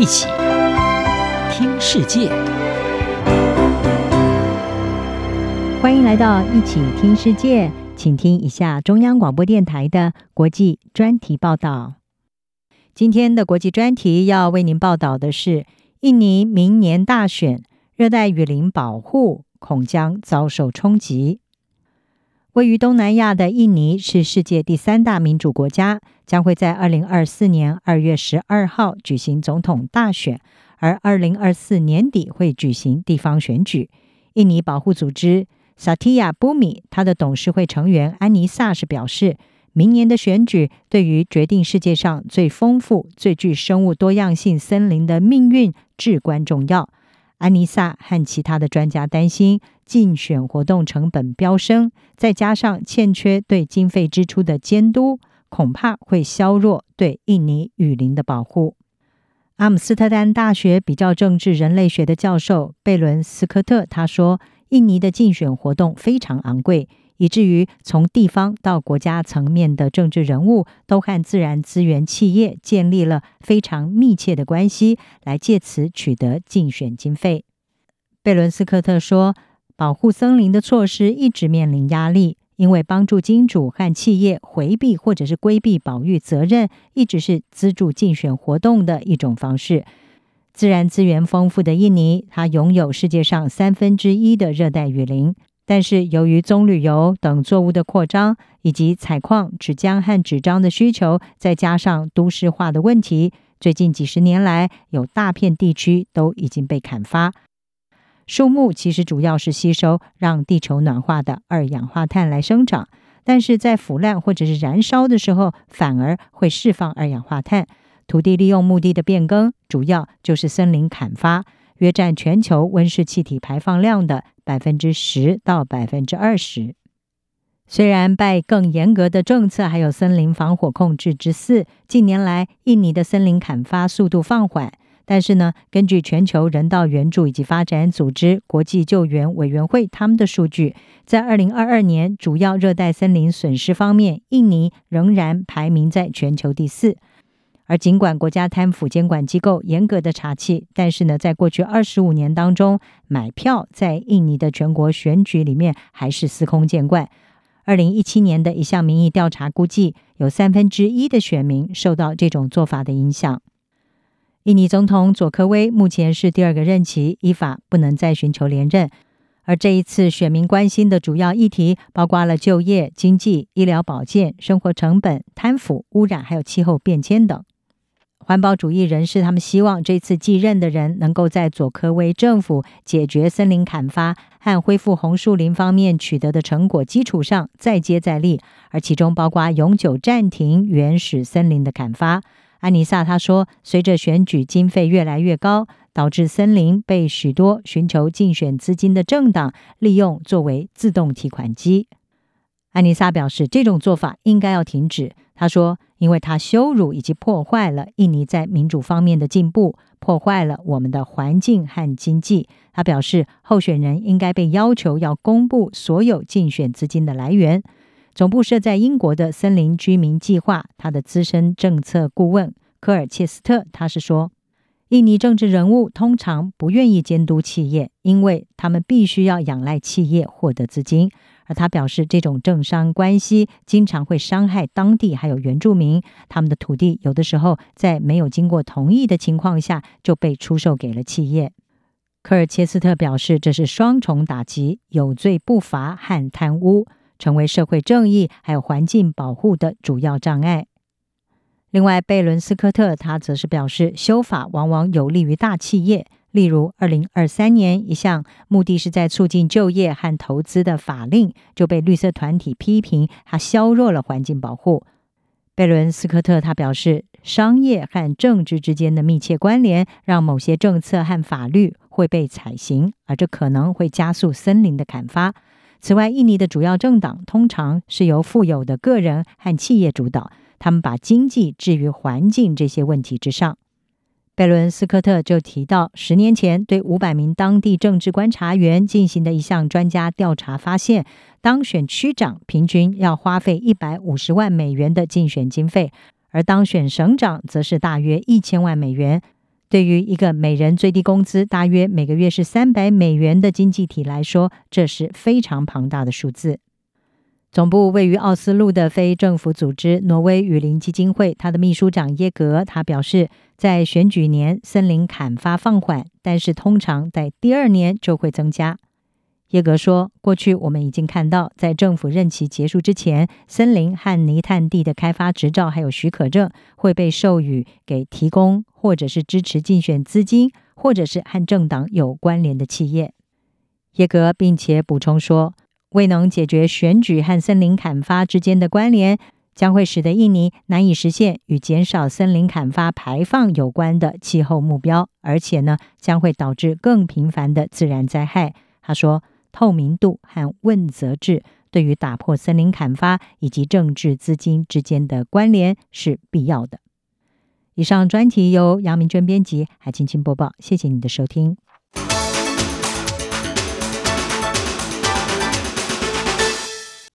一起听世界，欢迎来到一起听世界，请听一下中央广播电台的国际专题报道。今天的国际专题要为您报道的是：印尼明年大选，热带雨林保护恐将遭受冲击。位于东南亚的印尼是世界第三大民主国家，将会在二零二四年二月十二号举行总统大选，而二零二四年底会举行地方选举。印尼保护组织 Satya Bumi，他的董事会成员安妮萨是表示，明年的选举对于决定世界上最丰富、最具生物多样性森林的命运至关重要。安妮萨和其他的专家担心，竞选活动成本飙升，再加上欠缺对经费支出的监督，恐怕会削弱对印尼雨林的保护。阿姆斯特丹大学比较政治人类学的教授贝伦斯科特他说，印尼的竞选活动非常昂贵。以至于从地方到国家层面的政治人物都和自然资源企业建立了非常密切的关系，来借此取得竞选经费。贝伦斯科特说，保护森林的措施一直面临压力，因为帮助金主和企业回避或者是规避保育责任，一直是资助竞选活动的一种方式。自然资源丰富的印尼，它拥有世界上三分之一的热带雨林。但是，由于棕榈油等作物的扩张，以及采矿、纸浆和纸张的需求，再加上都市化的问题，最近几十年来，有大片地区都已经被砍伐。树木其实主要是吸收让地球暖化的二氧化碳来生长，但是在腐烂或者是燃烧的时候，反而会释放二氧化碳。土地利用目的的变更，主要就是森林砍伐。约占全球温室气体排放量的百分之十到百分之二十。虽然拜更严格的政策还有森林防火控制之赐，近年来印尼的森林砍伐速度放缓，但是呢，根据全球人道援助以及发展组织国际救援委员会他们的数据，在二零二二年主要热带森林损失方面，印尼仍然排名在全球第四。而尽管国家贪腐监管机构严格的查缉，但是呢，在过去二十五年当中，买票在印尼的全国选举里面还是司空见惯。二零一七年的一项民意调查估计，有三分之一的选民受到这种做法的影响。印尼总统佐科威目前是第二个任期，依法不能再寻求连任。而这一次选民关心的主要议题，包括了就业、经济、医疗保健、生活成本、贪腐、污染，还有气候变迁等。环保主义人士他们希望这次继任的人能够在佐科威政府解决森林砍伐和恢复红树林方面取得的成果基础上再接再厉，而其中包括永久暂停原始森林的砍伐。安妮萨他说，随着选举经费越来越高，导致森林被许多寻求竞选资金的政党利用作为自动提款机。安妮萨表示，这种做法应该要停止。他说：“因为他羞辱以及破坏了印尼在民主方面的进步，破坏了我们的环境和经济。”他表示，候选人应该被要求要公布所有竞选资金的来源。总部设在英国的森林居民计划，他的资深政策顾问科尔切斯特他是说：“印尼政治人物通常不愿意监督企业，因为他们必须要仰赖企业获得资金。”而他表示，这种政商关系经常会伤害当地还有原住民，他们的土地有的时候在没有经过同意的情况下就被出售给了企业。科尔切斯特表示，这是双重打击，有罪不罚和贪污，成为社会正义还有环境保护的主要障碍。另外，贝伦斯科特他则是表示，修法往往有利于大企业。例如，二零二三年一项目的是在促进就业和投资的法令就被绿色团体批评，它削弱了环境保护。贝伦斯科特他表示，商业和政治之间的密切关联，让某些政策和法律会被采行，而这可能会加速森林的砍伐。此外，印尼的主要政党通常是由富有的个人和企业主导，他们把经济置于环境这些问题之上。贝伦斯科特就提到，十年前对五百名当地政治观察员进行的一项专家调查发现，当选区长平均要花费一百五十万美元的竞选经费，而当选省长则是大约一千万美元。对于一个每人最低工资大约每个月是三百美元的经济体来说，这是非常庞大的数字。总部位于奥斯陆的非政府组织挪威雨林基金会，他的秘书长耶格他表示，在选举年森林砍伐放缓，但是通常在第二年就会增加。耶格说，过去我们已经看到，在政府任期结束之前，森林和泥炭地的开发执照还有许可证会被授予给提供或者是支持竞选资金，或者是和政党有关联的企业。耶格并且补充说，未能解决选举和森林砍伐之间的关联，将会使得印尼难以实现与减少森林砍伐排放有关的气候目标，而且呢，将会导致更频繁的自然灾害。他说，透明度和问责制对于打破森林砍伐以及政治资金之间的关联是必要的。以上专题由杨明娟编辑，还青青播报，谢谢你的收听。